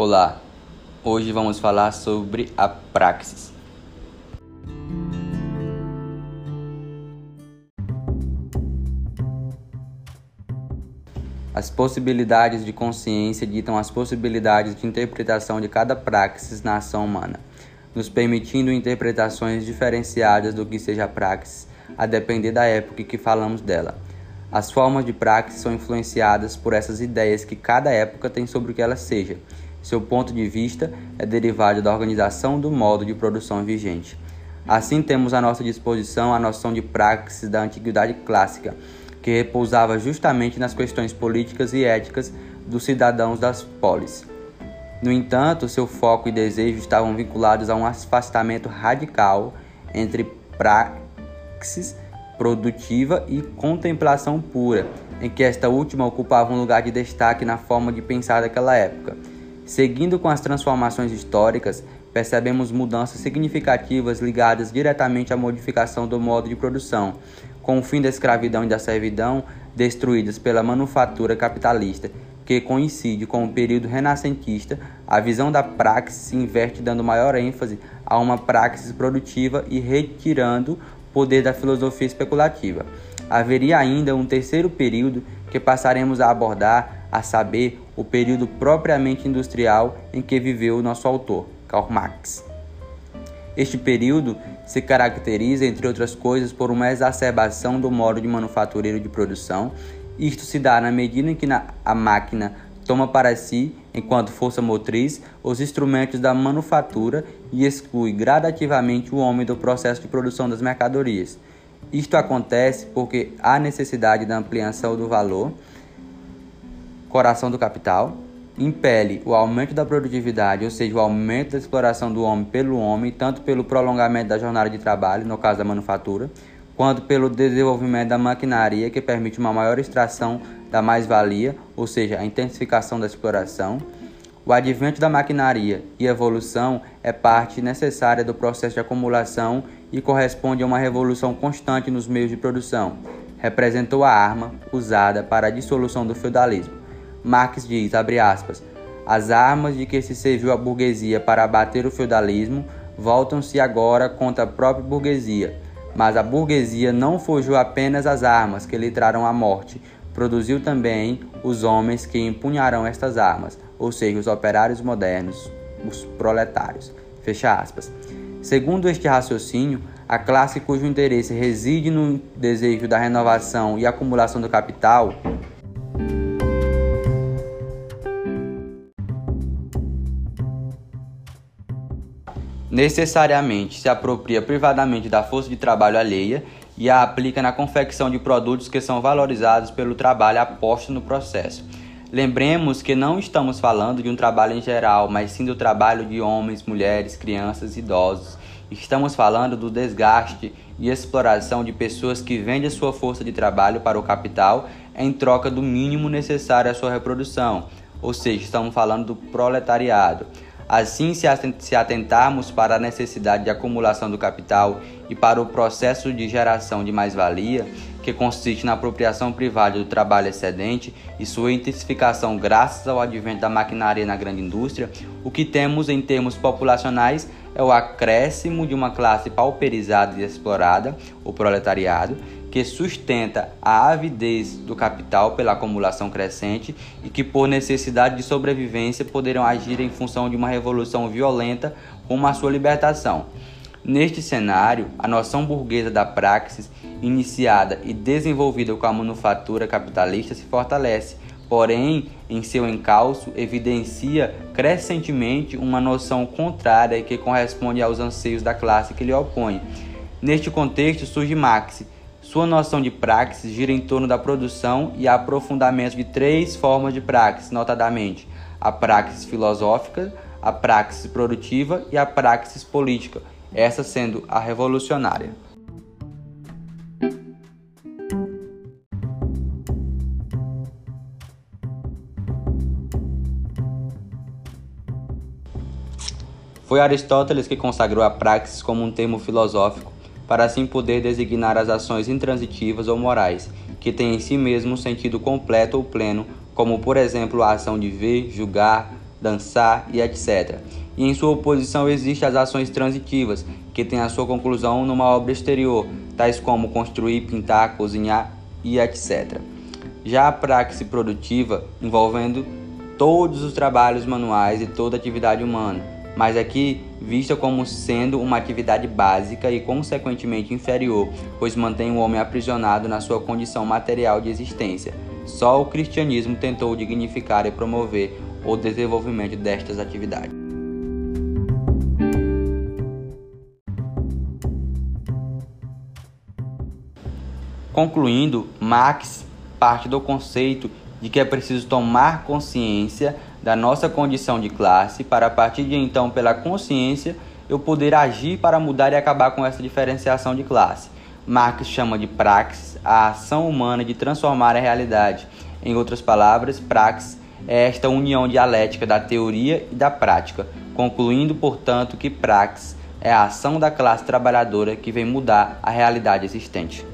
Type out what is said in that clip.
Olá, hoje vamos falar sobre a praxis. As possibilidades de consciência ditam as possibilidades de interpretação de cada praxis na ação humana, nos permitindo interpretações diferenciadas do que seja a praxis, a depender da época em que falamos dela. As formas de praxis são influenciadas por essas ideias que cada época tem sobre o que ela seja. Seu ponto de vista é derivado da organização do modo de produção vigente. Assim, temos à nossa disposição a noção de praxis da antiguidade clássica, que repousava justamente nas questões políticas e éticas dos cidadãos das polis. No entanto, seu foco e desejo estavam vinculados a um afastamento radical entre praxis produtiva e contemplação pura, em que esta última ocupava um lugar de destaque na forma de pensar daquela época. Seguindo com as transformações históricas, percebemos mudanças significativas ligadas diretamente à modificação do modo de produção, com o fim da escravidão e da servidão destruídas pela manufatura capitalista, que coincide com o período renascentista, a visão da praxis se inverte dando maior ênfase a uma praxis produtiva e retirando poder da filosofia especulativa. Haveria ainda um terceiro período que passaremos a abordar, a saber, o período propriamente industrial em que viveu o nosso autor, Karl Marx. Este período se caracteriza, entre outras coisas, por uma exacerbação do modo de manufatureiro de produção. Isto se dá na medida em que a máquina toma para si, enquanto força motriz, os instrumentos da manufatura e exclui gradativamente o homem do processo de produção das mercadorias. Isto acontece porque há necessidade da ampliação do valor, coração do capital, impele o aumento da produtividade, ou seja, o aumento da exploração do homem pelo homem, tanto pelo prolongamento da jornada de trabalho, no caso da manufatura, quanto pelo desenvolvimento da maquinaria, que permite uma maior extração da mais-valia, ou seja, a intensificação da exploração o advento da maquinaria e evolução é parte necessária do processo de acumulação e corresponde a uma revolução constante nos meios de produção. Representou a arma usada para a dissolução do feudalismo. Marx diz, aspas, as armas de que se serviu a burguesia para abater o feudalismo voltam-se agora contra a própria burguesia. Mas a burguesia não forjou apenas as armas que lhe trarão a morte, produziu também os homens que empunharão estas armas ou seja, os operários modernos, os proletários. Fecha aspas. Segundo este raciocínio, a classe cujo interesse reside no desejo da renovação e acumulação do capital necessariamente se apropria privadamente da força de trabalho alheia e a aplica na confecção de produtos que são valorizados pelo trabalho aposto no processo Lembremos que não estamos falando de um trabalho em geral, mas sim do trabalho de homens, mulheres, crianças e idosos. Estamos falando do desgaste e exploração de pessoas que vendem sua força de trabalho para o capital em troca do mínimo necessário à sua reprodução, ou seja, estamos falando do proletariado. Assim, se atentarmos para a necessidade de acumulação do capital e para o processo de geração de mais-valia, que consiste na apropriação privada do trabalho excedente e sua intensificação graças ao advento da maquinaria na grande indústria, o que temos em termos populacionais é o acréscimo de uma classe pauperizada e explorada, o proletariado, que sustenta a avidez do capital pela acumulação crescente e que, por necessidade de sobrevivência, poderão agir em função de uma revolução violenta rumo à sua libertação. Neste cenário, a noção burguesa da praxis, iniciada e desenvolvida com a manufatura capitalista, se fortalece, porém, em seu encalço, evidencia crescentemente uma noção contrária que corresponde aos anseios da classe que lhe opõe. Neste contexto surge Marx sua noção de praxis gira em torno da produção e aprofundamento de três formas de praxis, notadamente a praxis filosófica, a praxis produtiva e a praxis política, essa sendo a revolucionária. Foi Aristóteles que consagrou a praxis como um termo filosófico para assim poder designar as ações intransitivas ou morais, que têm em si mesmo um sentido completo ou pleno, como por exemplo a ação de ver, julgar, dançar e etc. E em sua oposição existem as ações transitivas, que têm a sua conclusão numa obra exterior, tais como construir, pintar, cozinhar e etc. Já a praxe produtiva, envolvendo todos os trabalhos manuais e toda atividade humana, mas aqui vista como sendo uma atividade básica e consequentemente inferior, pois mantém o homem aprisionado na sua condição material de existência. Só o cristianismo tentou dignificar e promover o desenvolvimento destas atividades. Concluindo, Marx parte do conceito de que é preciso tomar consciência da nossa condição de classe para a partir de então, pela consciência, eu poder agir para mudar e acabar com essa diferenciação de classe. Marx chama de praxis a ação humana de transformar a realidade. Em outras palavras, praxis é esta união dialética da teoria e da prática, concluindo, portanto, que praxis é a ação da classe trabalhadora que vem mudar a realidade existente.